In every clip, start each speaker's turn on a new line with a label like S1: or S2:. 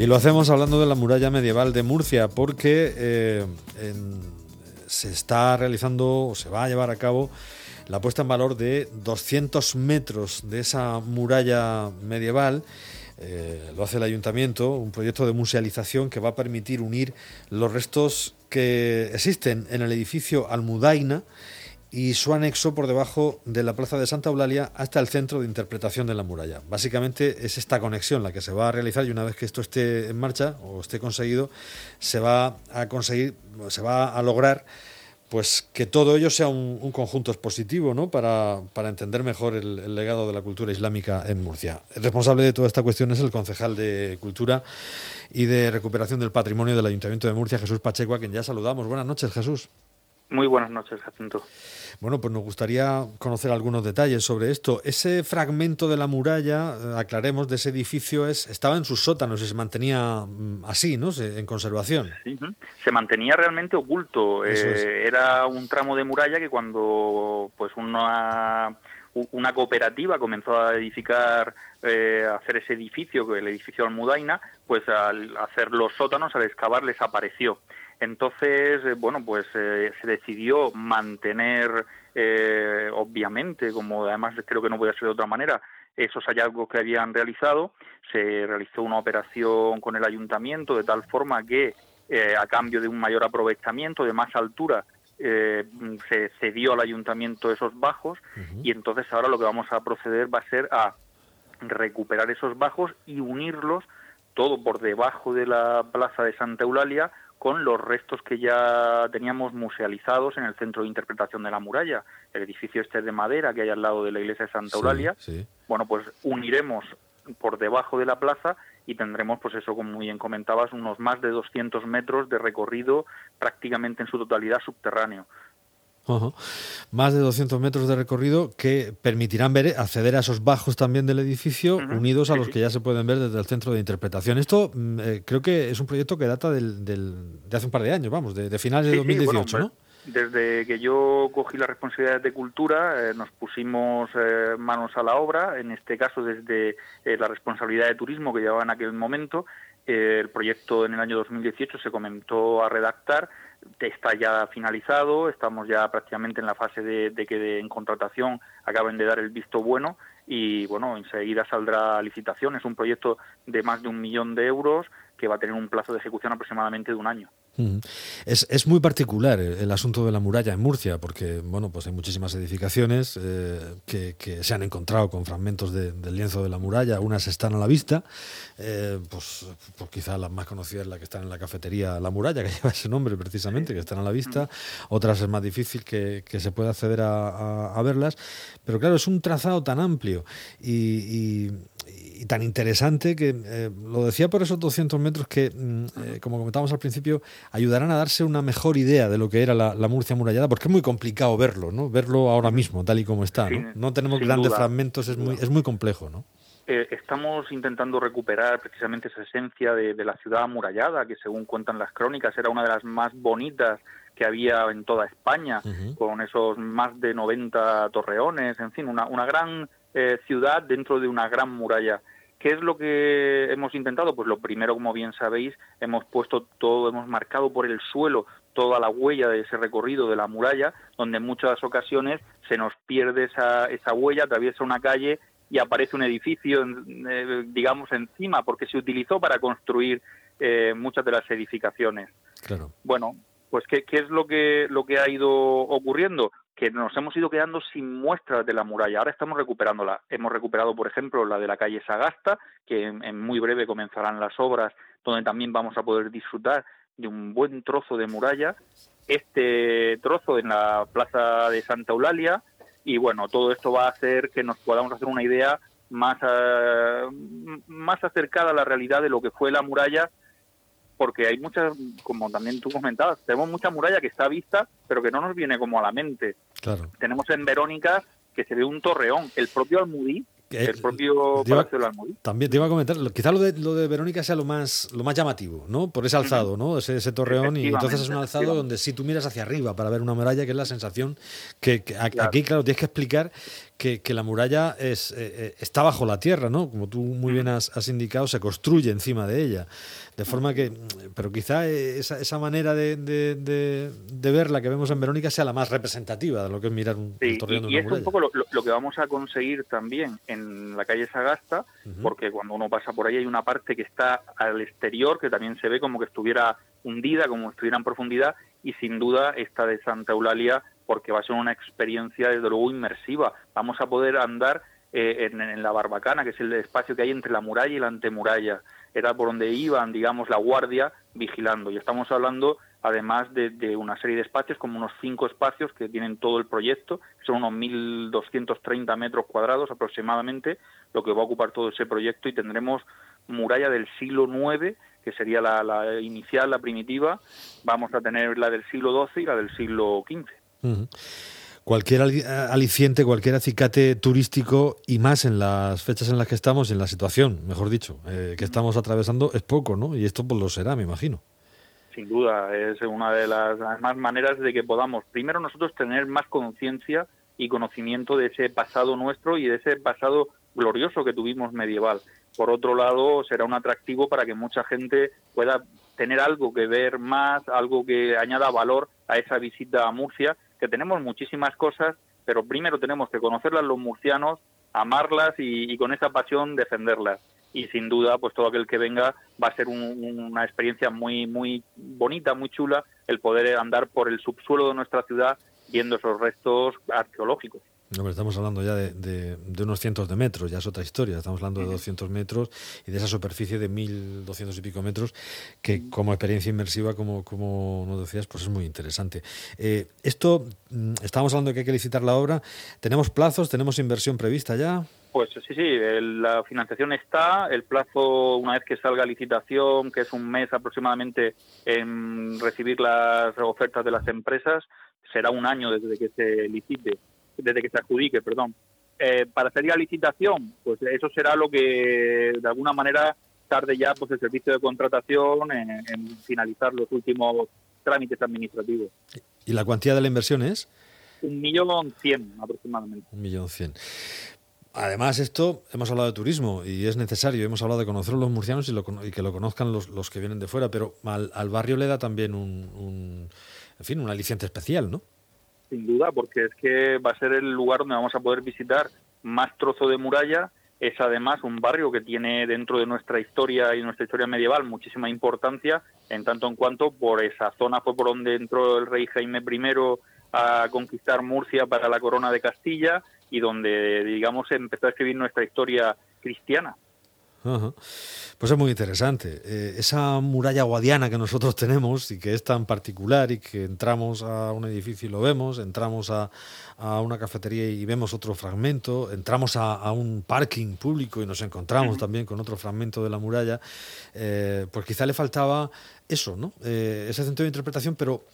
S1: Y lo hacemos hablando de la muralla medieval de Murcia, porque eh, se está realizando o se va a llevar a cabo la puesta en valor de 200 metros de esa muralla medieval. Eh, lo hace el ayuntamiento, un proyecto de musealización que va a permitir unir los restos que existen en el edificio Almudaina y su anexo por debajo de la plaza de Santa Eulalia hasta el centro de interpretación de la muralla. Básicamente es esta conexión la que se va a realizar y una vez que esto esté en marcha o esté conseguido, se va a conseguir, se va a lograr pues que todo ello sea un, conjunto expositivo ¿no? para, entender mejor el, legado de la cultura islámica en Murcia. El responsable de toda esta cuestión es el concejal de Cultura y de Recuperación del Patrimonio del Ayuntamiento de Murcia, Jesús Pacheco, a quien ya saludamos. Buenas noches, Jesús.
S2: Muy buenas noches, Jacinto.
S1: Bueno, pues nos gustaría conocer algunos detalles sobre esto. Ese fragmento de la muralla, eh, aclaremos, de ese edificio, es, estaba en sus sótanos y se mantenía mm, así, ¿no? En conservación.
S2: Sí, se mantenía realmente oculto. Eh, era un tramo de muralla que cuando pues una una cooperativa comenzó a edificar, eh, a hacer ese edificio, el edificio Almudaina, pues al hacer los sótanos, al excavar, les apareció. Entonces, eh, bueno, pues eh, se decidió mantener, eh, obviamente, como además creo que no puede ser de otra manera, esos hallazgos que habían realizado. Se realizó una operación con el ayuntamiento de tal forma que, a cambio de un mayor aprovechamiento, de más altura, se cedió al ayuntamiento esos bajos y entonces ahora lo que vamos a proceder va a ser a recuperar esos bajos y unirlos todo por debajo de la plaza de Santa Eulalia con los restos que ya teníamos musealizados en el centro de interpretación de la muralla, el edificio este de madera que hay al lado de la iglesia de Santa Eulalia. Bueno, pues uniremos por debajo de la plaza y tendremos, pues eso, como muy bien comentabas, unos más de 200 metros de recorrido prácticamente en su totalidad subterráneo.
S1: Más de 200 metros de recorrido que permitirán ver, acceder a esos bajos también del edificio, unidos a los que ya se pueden ver desde el centro de interpretación. Esto mm, eh, creo que es un proyecto que data del, de hace un par de años, vamos, de, finales de 2018, ¿no?
S2: Desde que yo cogí las responsabilidades de cultura, eh, nos pusimos eh, manos a la obra, en este caso desde la responsabilidad de turismo que llevaba en aquel momento. el proyecto en el año 2018 se comenzó a redactar está ya finalizado, estamos ya prácticamente en la fase de, de que en contratación acaben de dar el visto bueno y bueno, enseguida saldrá licitación. Es un proyecto de más de un millón de euros que va a tener un plazo de ejecución aproximadamente de un año.
S1: Es, es, muy particular el, asunto de la muralla en Murcia, porque bueno, pues hay muchísimas edificaciones eh, que, se han encontrado con fragmentos del lienzo de la muralla, unas están a la vista, eh, pues, pues, quizá la más conocida es la que está en la cafetería La Muralla, que lleva ese nombre precisamente, que están a la vista, otras es más difícil que, se pueda acceder a, verlas, pero claro, es un trazado tan amplio y y tan interesante que eh, lo decía por esos 200 metros que, mm, eh, como comentábamos al principio, ayudarán a darse una mejor idea de lo que era la, Murcia amurallada, porque es muy complicado verlo, ¿no? Verlo ahora mismo, tal y como está. ¿no? no tenemos grandes fragmentos, es muy, es muy complejo, ¿no?
S2: Eh, estamos intentando recuperar precisamente esa esencia de, la ciudad amurallada, que según cuentan las crónicas era una de las más bonitas que había en toda España, con esos más de 90 torreones, en fin, una, una gran ciudad dentro de una gran muralla. ¿Qué es lo que hemos intentado? Pues lo primero, como bien sabéis, hemos puesto todo, hemos marcado por el suelo toda la huella de ese recorrido de la muralla, donde en muchas ocasiones se nos pierde esa, esa huella, atraviesa una calle y aparece un edificio, eh, digamos, encima, porque se utilizó para construir eh, muchas de las edificaciones.
S1: Claro.
S2: Bueno, pues ¿qué, ¿qué, es lo que, lo que ha ido ocurriendo? Que nos hemos ido quedando sin muestras de la muralla. Ahora estamos recuperándola. Hemos recuperado, por ejemplo, la de la calle Sagasta, que en, muy breve comenzarán las obras, donde también vamos a poder disfrutar de un buen trozo de muralla. Este trozo en la plaza de Santa Eulalia. Y bueno, todo esto va a hacer que nos podamos hacer una idea más, eh, más acercada a la realidad de lo que fue la muralla porque hay muchas, como también tú comentabas, tenemos mucha muralla que está vista, pero que no nos viene como a la mente.
S1: Claro.
S2: Tenemos en Verónica que se ve un torreón, el propio Almudí, el propio Palacio del Almudí.
S1: También te iba a comentar, quizás lo de, lo de Verónica sea lo más, lo más llamativo, ¿no? Por ese alzado, ¿no? Ese, ese torreón, y entonces es un alzado donde si tú miras hacia arriba para ver una muralla, que es la sensación que, aquí, claro, tienes que explicar que, la muralla es, está bajo la tierra, ¿no? Como tú muy bien has, has indicado, se construye encima de ella. De forma que, pero quizá esa, esa manera de, de, de, ver la que vemos en Verónica sea la más representativa de lo que es mirar un,
S2: sí, y, es un poco lo, lo, que vamos a conseguir también en la calle Sagasta, porque cuando uno pasa por ahí hay una parte que está al exterior, que también se ve como que estuviera hundida, como estuviera en profundidad, y sin duda esta de Santa Eulalia, porque va a ser una experiencia desde luego inmersiva. Vamos a poder andar eh, en, la Barbacana, que es el espacio que hay entre la muralla y la antemuralla era por donde iban, digamos, la guardia vigilando. Y estamos hablando, además, de, una serie de espacios, como unos cinco espacios que tienen todo el proyecto, son unos 1.230 metros cuadrados aproximadamente, lo que va a ocupar todo ese proyecto y tendremos muralla del siglo IX, que sería la, inicial, la primitiva, vamos a tener la del siglo XII y la del siglo XV
S1: cualquier aliciente, cualquier acicate turístico y más en las fechas en las que estamos, en la situación, mejor dicho, eh, que estamos atravesando, es poco, ¿no? Y esto pues lo será, me imagino.
S2: Sin duda, es una de las más maneras de que podamos, primero nosotros tener más conciencia y conocimiento de ese pasado nuestro y de ese pasado glorioso que tuvimos medieval. Por otro lado, será un atractivo para que mucha gente pueda tener algo que ver más, algo que añada valor a esa visita a Murcia que tenemos muchísimas cosas, pero primero tenemos que conocerlas los murcianos, amarlas y, con esa pasión defenderlas. Y sin duda, pues todo aquel que venga va a ser una experiencia muy, muy bonita, muy chula, el poder andar por el subsuelo de nuestra ciudad viendo esos restos arqueológicos
S1: estamos hablando ya de, unos cientos de metros, ya es otra historia. Estamos hablando de 200 metros y de esa superficie de 1.200 y pico metros que como experiencia inmersiva, como, como nos decías, pues es muy interesante. Eh, esto, mm, estábamos hablando de que hay que licitar la obra. ¿Tenemos plazos? ¿Tenemos inversión prevista ya?
S2: Pues sí, sí, la financiación está, el plazo una vez que salga licitación, que es un mes aproximadamente en recibir las ofertas de las empresas, será un año desde que se licite desde que se adjudique, perdón. Eh, para hacer la licitación, pues eso será lo que de alguna manera tarde ya pues el servicio de contratación en, finalizar los últimos trámites administrativos.
S1: ¿Y la cuantía de la inversión es?
S2: Un millón cien aproximadamente.
S1: Un millón cien. Además, esto, hemos hablado de turismo y es necesario, hemos hablado de conocer los murcianos y, que lo conozcan los, los, que vienen de fuera, pero al, barrio le da también un, un, en fin, un aliciente especial, ¿no?
S2: Sin duda, porque es que va a ser el lugar donde vamos a poder visitar más trozo de muralla. Es además un barrio que tiene dentro de nuestra historia y nuestra historia medieval muchísima importancia, en tanto en cuanto por esa zona fue por donde entró el rey Jaime I a conquistar Murcia para la corona de Castilla y donde, digamos, empezó a escribir nuestra historia cristiana.
S1: Pues es muy interesante. Eh, esa muralla guadiana que nosotros tenemos y que es tan particular y que entramos a un edificio y lo vemos, entramos a, una cafetería y vemos otro fragmento, entramos a, un parking público y nos encontramos también con otro fragmento de la muralla, eh, pues quizá le faltaba eso, ¿no? Eh, ese centro de interpretación, pero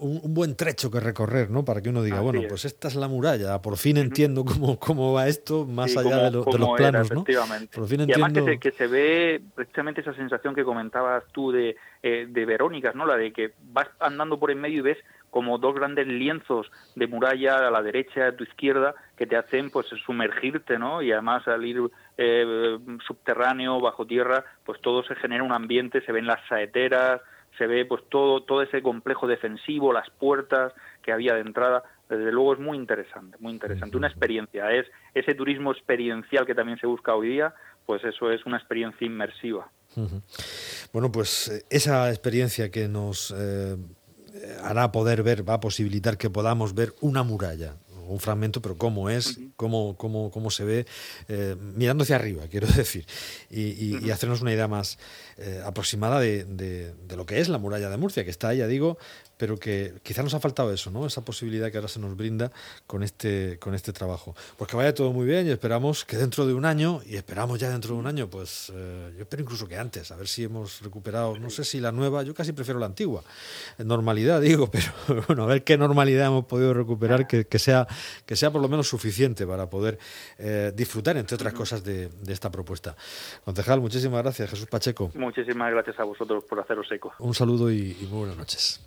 S1: un, buen trecho que recorrer, ¿no? Para que uno diga, bueno, pues esta es la muralla, por fin entiendo cómo, cómo va esto más allá de, los planos, ¿no?
S2: Por fin entiendo... Y además que se, ve precisamente esa sensación que comentabas tú de, eh, de Verónicas, ¿no? La de que vas andando por en medio y ves como dos grandes lienzos de muralla a la derecha, a tu izquierda, que te hacen pues sumergirte, ¿no? Y además al ir eh, subterráneo, bajo tierra, pues todo se genera un ambiente, se ven las saeteras, se ve pues todo, todo ese complejo defensivo, las puertas que había de entrada. Desde luego es muy interesante, muy interesante. Una experiencia, es ese turismo experiencial que también se busca hoy día, pues eso es una experiencia inmersiva.
S1: Bueno, pues eh, esa experiencia que nos eh, hará poder ver, va a posibilitar que podamos ver una muralla, un fragmento, pero cómo es, cómo, cómo, cómo se ve, eh, mirando hacia arriba, quiero decir, y, hacernos una idea más eh, aproximada de, de, lo que es la muralla de Murcia, que está ya digo, pero que quizá nos ha faltado eso, ¿no? Esa posibilidad que ahora se nos brinda con este, con este trabajo. Pues que vaya todo muy bien y esperamos que dentro de un año, y esperamos ya dentro de un año, pues eh, yo espero incluso que antes, a ver si hemos recuperado, no sé si la nueva, yo casi prefiero la antigua, normalidad digo, pero bueno, a ver qué normalidad hemos podido recuperar que, que sea, que sea por lo menos suficiente para poder eh, disfrutar, entre otras cosas, de, de esta propuesta. Concejal, muchísimas gracias, Jesús Pacheco.
S2: Muchísimas gracias a vosotros por haceros eco.
S1: Un saludo y muy buenas noches.